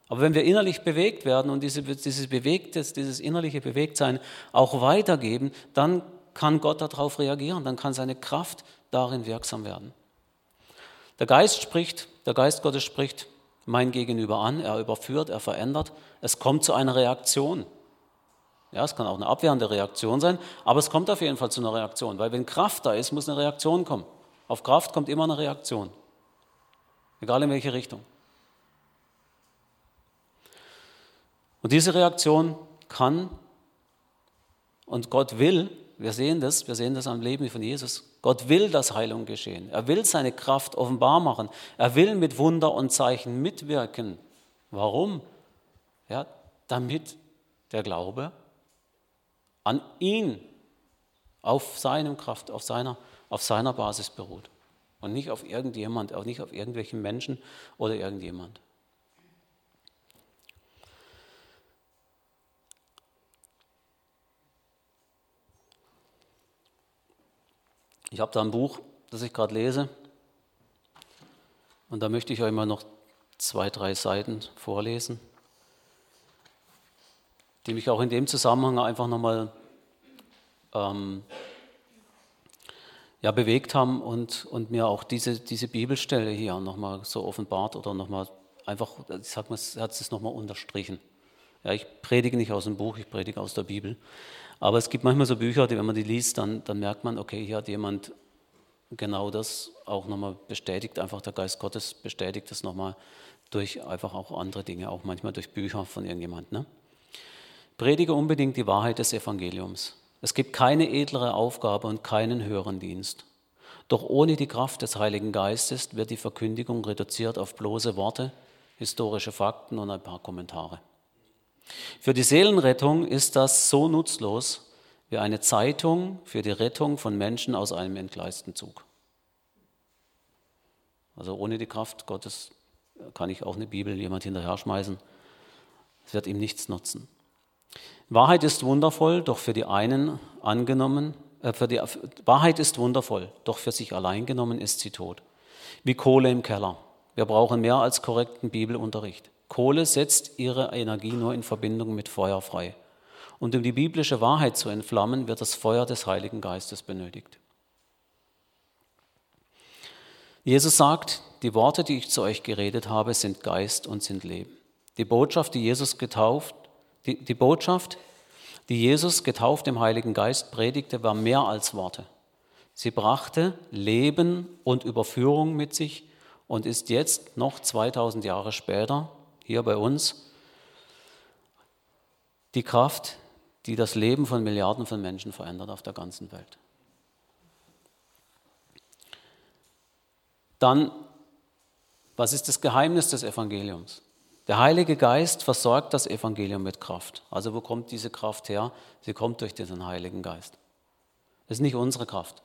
Aber wenn wir innerlich bewegt werden und diese, dieses, bewegtes, dieses innerliche Bewegtsein auch weitergeben, dann kann Gott darauf reagieren, dann kann seine Kraft darin wirksam werden. Der Geist spricht, der Geist Gottes spricht mein Gegenüber an, er überführt, er verändert, es kommt zu einer Reaktion. Ja, es kann auch eine abwehrende Reaktion sein, aber es kommt auf jeden Fall zu einer Reaktion, weil wenn Kraft da ist, muss eine Reaktion kommen. Auf Kraft kommt immer eine Reaktion. egal in welche Richtung. Und diese Reaktion kann und Gott will, wir sehen das, wir sehen das am Leben von Jesus, Gott will, dass Heilung geschehen. Er will seine Kraft offenbar machen. Er will mit Wunder und Zeichen mitwirken. Warum? Ja, damit der Glaube an ihn auf seinem Kraft, auf seiner, auf seiner Basis beruht. Und nicht auf irgendjemand, auch nicht auf irgendwelchen Menschen oder irgendjemand. Ich habe da ein Buch, das ich gerade lese. Und da möchte ich euch mal noch zwei, drei Seiten vorlesen, die mich auch in dem Zusammenhang einfach nochmal ähm, ja, bewegt haben und, und mir auch diese, diese Bibelstelle hier nochmal so offenbart oder nochmal einfach, ich sag mal, hat es nochmal unterstrichen. Ja, ich predige nicht aus dem Buch, ich predige aus der Bibel. Aber es gibt manchmal so Bücher, die, wenn man die liest, dann, dann merkt man, okay, hier hat jemand genau das auch nochmal bestätigt, einfach der Geist Gottes bestätigt das nochmal durch einfach auch andere Dinge, auch manchmal durch Bücher von irgendjemand. Ne? Predige unbedingt die Wahrheit des Evangeliums. Es gibt keine edlere Aufgabe und keinen höheren Dienst. Doch ohne die Kraft des Heiligen Geistes wird die Verkündigung reduziert auf bloße Worte, historische Fakten und ein paar Kommentare. Für die Seelenrettung ist das so nutzlos wie eine Zeitung für die Rettung von Menschen aus einem entgleisten Zug. Also ohne die Kraft Gottes kann ich auch eine Bibel jemand hinterher schmeißen. Es wird ihm nichts nutzen. Wahrheit ist wundervoll, doch für die einen angenommen, äh, für die, Wahrheit ist wundervoll, doch für sich allein genommen ist sie tot. Wie Kohle im Keller. Wir brauchen mehr als korrekten Bibelunterricht. Kohle setzt ihre Energie nur in Verbindung mit Feuer frei. Und um die biblische Wahrheit zu entflammen, wird das Feuer des Heiligen Geistes benötigt. Jesus sagt, die Worte, die ich zu euch geredet habe, sind Geist und sind Leben. Die Botschaft, die Jesus getauft, die, die Botschaft, die Jesus getauft im Heiligen Geist predigte, war mehr als Worte. Sie brachte Leben und Überführung mit sich und ist jetzt noch 2000 Jahre später hier bei uns die Kraft, die das Leben von Milliarden von Menschen verändert auf der ganzen Welt. Dann, was ist das Geheimnis des Evangeliums? Der Heilige Geist versorgt das Evangelium mit Kraft. Also wo kommt diese Kraft her? Sie kommt durch diesen Heiligen Geist. Das ist nicht unsere Kraft.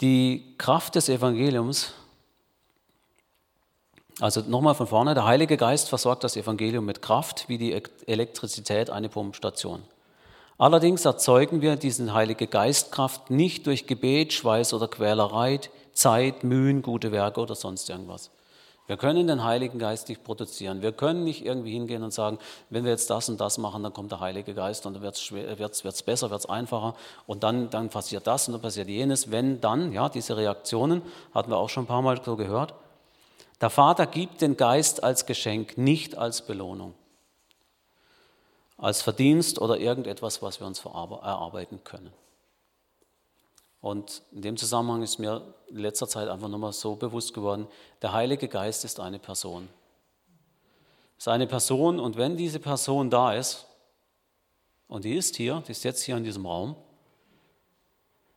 Die Kraft des Evangeliums also nochmal von vorne, der Heilige Geist versorgt das Evangelium mit Kraft wie die Elektrizität eine Pumpstation. Allerdings erzeugen wir diesen Heilige Geistkraft nicht durch Gebet, Schweiß oder Quälerei, Zeit, Mühen, gute Werke oder sonst irgendwas. Wir können den Heiligen Geist nicht produzieren. Wir können nicht irgendwie hingehen und sagen, wenn wir jetzt das und das machen, dann kommt der Heilige Geist und dann wird es besser, wird es einfacher und dann, dann passiert das und dann passiert jenes. Wenn dann, ja, diese Reaktionen hatten wir auch schon ein paar Mal so gehört, der Vater gibt den Geist als Geschenk, nicht als Belohnung, als Verdienst oder irgendetwas, was wir uns erarbeiten können. Und in dem Zusammenhang ist mir in letzter Zeit einfach nochmal so bewusst geworden, der Heilige Geist ist eine Person. Ist eine Person und wenn diese Person da ist, und die ist hier, die ist jetzt hier in diesem Raum,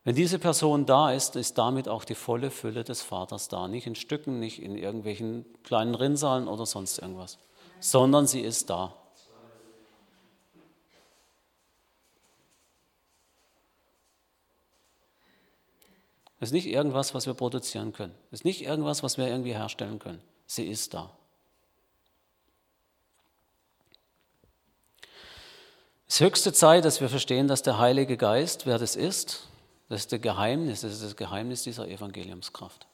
wenn diese Person da ist, ist damit auch die volle Fülle des Vaters da. Nicht in Stücken, nicht in irgendwelchen kleinen Rinnsalen oder sonst irgendwas, sondern sie ist da. Es ist nicht irgendwas, was wir produzieren können. Es ist nicht irgendwas, was wir irgendwie herstellen können. Sie ist da. Es ist höchste Zeit, dass wir verstehen, dass der Heilige Geist, wer das ist, das ist das Geheimnis, das ist das Geheimnis dieser Evangeliumskraft.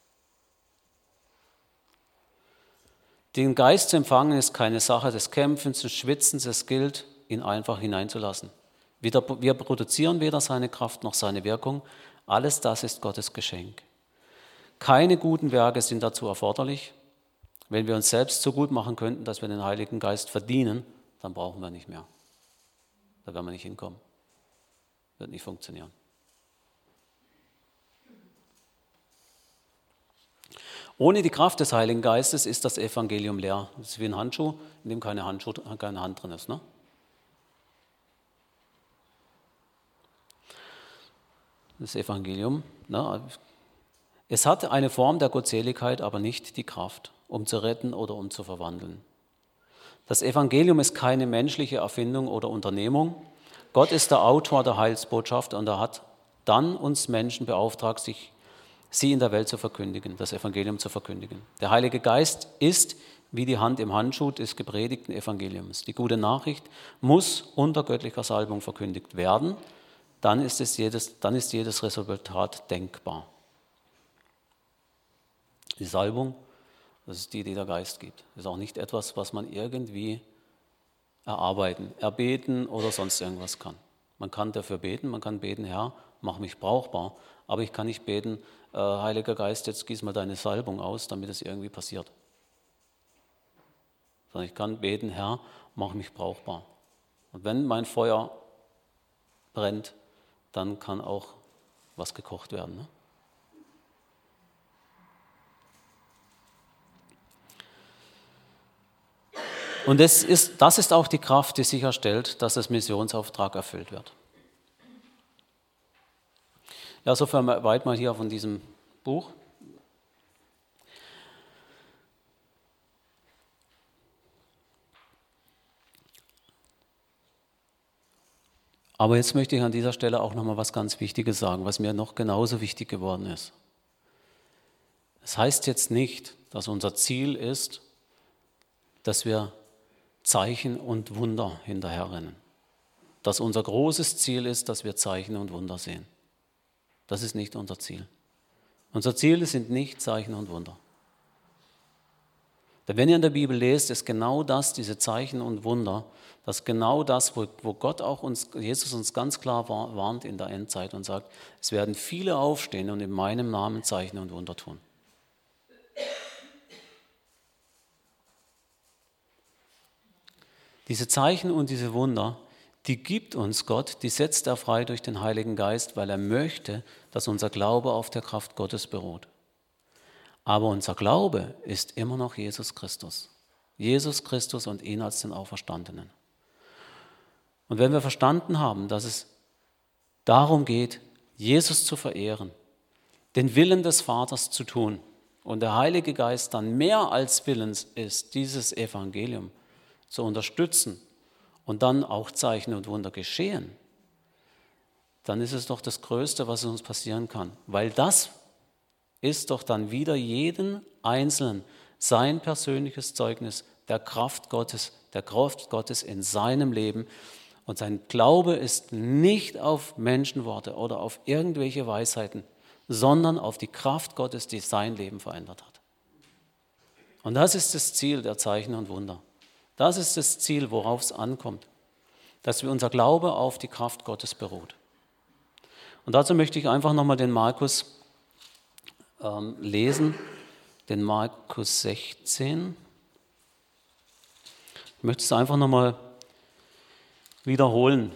Den Geist zu empfangen ist keine Sache des Kämpfens und Schwitzens, es gilt, ihn einfach hineinzulassen. Wir produzieren weder seine Kraft noch seine Wirkung. Alles das ist Gottes Geschenk. Keine guten Werke sind dazu erforderlich. Wenn wir uns selbst so gut machen könnten, dass wir den Heiligen Geist verdienen, dann brauchen wir nicht mehr. Da werden wir nicht hinkommen. Wird nicht funktionieren. Ohne die Kraft des Heiligen Geistes ist das Evangelium leer. Das ist wie ein Handschuh, in dem keine, Handschuh, keine Hand drin ist. Ne? Das Evangelium. Ne? Es hat eine Form der Gottseligkeit, aber nicht die Kraft, um zu retten oder um zu verwandeln. Das Evangelium ist keine menschliche Erfindung oder Unternehmung. Gott ist der Autor der Heilsbotschaft und er hat dann uns Menschen beauftragt, sich sie in der Welt zu verkündigen, das Evangelium zu verkündigen. Der Heilige Geist ist wie die Hand im Handschuh des gepredigten Evangeliums. Die gute Nachricht muss unter göttlicher Salbung verkündigt werden, dann ist, es jedes, dann ist jedes Resultat denkbar. Die Salbung, das ist die, die der Geist gibt. Das ist auch nicht etwas, was man irgendwie erarbeiten, erbeten oder sonst irgendwas kann. Man kann dafür beten, man kann beten, Herr, mach mich brauchbar, aber ich kann nicht beten, äh, Heiliger Geist, jetzt gieß mal deine Salbung aus, damit es irgendwie passiert. Sondern ich kann beten, Herr, mach mich brauchbar. Und wenn mein Feuer brennt, dann kann auch was gekocht werden. Ne? Und das ist, das ist auch die Kraft, die sicherstellt, dass das Missionsauftrag erfüllt wird. Ja, so weit mal hier von diesem Buch. Aber jetzt möchte ich an dieser Stelle auch noch mal was ganz Wichtiges sagen, was mir noch genauso wichtig geworden ist. Es das heißt jetzt nicht, dass unser Ziel ist, dass wir Zeichen und Wunder hinterherrennen. Dass unser großes Ziel ist, dass wir Zeichen und Wunder sehen. Das ist nicht unser Ziel. Unser Ziel sind nicht Zeichen und Wunder. Denn wenn ihr in der Bibel lest, ist genau das, diese Zeichen und Wunder, das genau das, wo Gott auch uns, Jesus uns ganz klar warnt in der Endzeit und sagt, es werden viele aufstehen und in meinem Namen Zeichen und Wunder tun. Diese Zeichen und diese Wunder, die gibt uns Gott, die setzt er frei durch den Heiligen Geist, weil er möchte, dass unser Glaube auf der Kraft Gottes beruht. Aber unser Glaube ist immer noch Jesus Christus. Jesus Christus und ihn als den Auferstandenen. Und wenn wir verstanden haben, dass es darum geht, Jesus zu verehren, den Willen des Vaters zu tun und der Heilige Geist dann mehr als willens ist, dieses Evangelium zu unterstützen und dann auch Zeichen und Wunder geschehen, dann ist es doch das Größte, was uns passieren kann. Weil das ist doch dann wieder jeden Einzelnen sein persönliches Zeugnis der Kraft Gottes, der Kraft Gottes in seinem Leben. Und sein Glaube ist nicht auf Menschenworte oder auf irgendwelche Weisheiten, sondern auf die Kraft Gottes, die sein Leben verändert hat. Und das ist das Ziel der Zeichen und Wunder. Das ist das Ziel, worauf es ankommt, dass wir unser Glaube auf die Kraft Gottes beruht. Und dazu möchte ich einfach nochmal den Markus ähm, lesen, den Markus 16. Ich möchte es einfach nochmal wiederholen.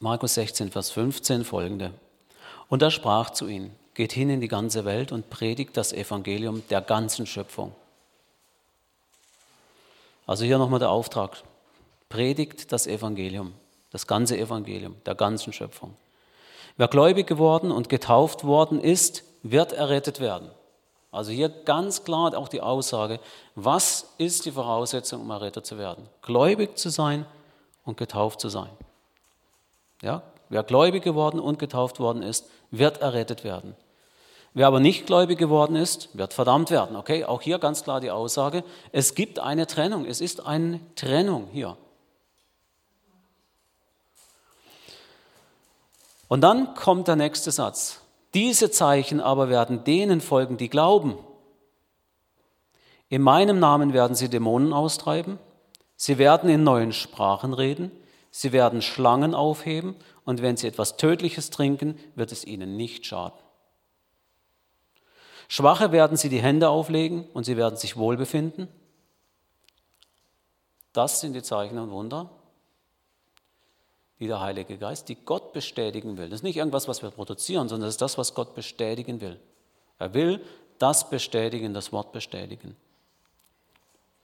Markus 16, Vers 15 folgende. Und er sprach zu ihnen, geht hin in die ganze Welt und predigt das Evangelium der ganzen Schöpfung. Also hier nochmal der Auftrag. Predigt das Evangelium, das ganze Evangelium der ganzen Schöpfung. Wer gläubig geworden und getauft worden ist, wird errettet werden. Also hier ganz klar auch die Aussage, was ist die Voraussetzung, um errettet zu werden? Gläubig zu sein und getauft zu sein. Ja? Wer gläubig geworden und getauft worden ist, wird errettet werden. Wer aber nicht gläubig geworden ist, wird verdammt werden. Okay, auch hier ganz klar die Aussage, es gibt eine Trennung, es ist eine Trennung hier. Und dann kommt der nächste Satz. Diese Zeichen aber werden denen folgen, die glauben. In meinem Namen werden sie Dämonen austreiben, sie werden in neuen Sprachen reden, sie werden Schlangen aufheben und wenn sie etwas Tödliches trinken, wird es ihnen nicht schaden. Schwache werden sie die Hände auflegen und sie werden sich wohlbefinden. Das sind die Zeichen und Wunder, wie der Heilige Geist, die Gott bestätigen will. Das ist nicht irgendwas, was wir produzieren, sondern das ist das, was Gott bestätigen will. Er will das bestätigen, das Wort bestätigen.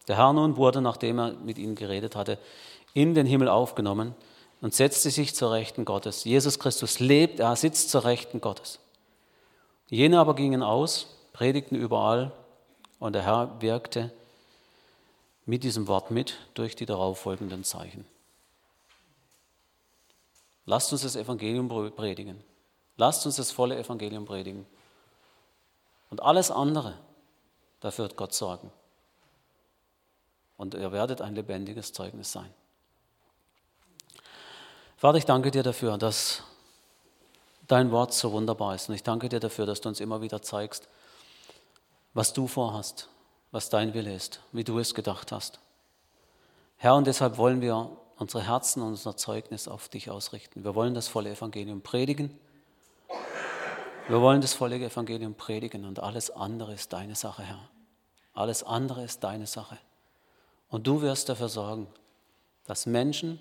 Der Herr nun wurde, nachdem er mit ihnen geredet hatte, in den Himmel aufgenommen und setzte sich zur Rechten Gottes. Jesus Christus lebt, er sitzt zur Rechten Gottes. Jene aber gingen aus, predigten überall und der Herr wirkte mit diesem Wort mit durch die darauffolgenden Zeichen. Lasst uns das Evangelium predigen. Lasst uns das volle Evangelium predigen. Und alles andere, dafür wird Gott sorgen. Und ihr werdet ein lebendiges Zeugnis sein. Vater, ich danke dir dafür, dass dein Wort so wunderbar ist. Und ich danke dir dafür, dass du uns immer wieder zeigst, was du vorhast, was dein Wille ist, wie du es gedacht hast. Herr, und deshalb wollen wir unsere Herzen und unser Zeugnis auf dich ausrichten. Wir wollen das volle Evangelium predigen. Wir wollen das volle Evangelium predigen und alles andere ist deine Sache, Herr. Alles andere ist deine Sache. Und du wirst dafür sorgen, dass Menschen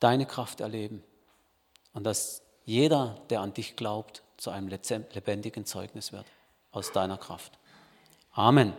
deine Kraft erleben und dass jeder, der an dich glaubt, zu einem lebendigen Zeugnis wird aus deiner Kraft. Amen.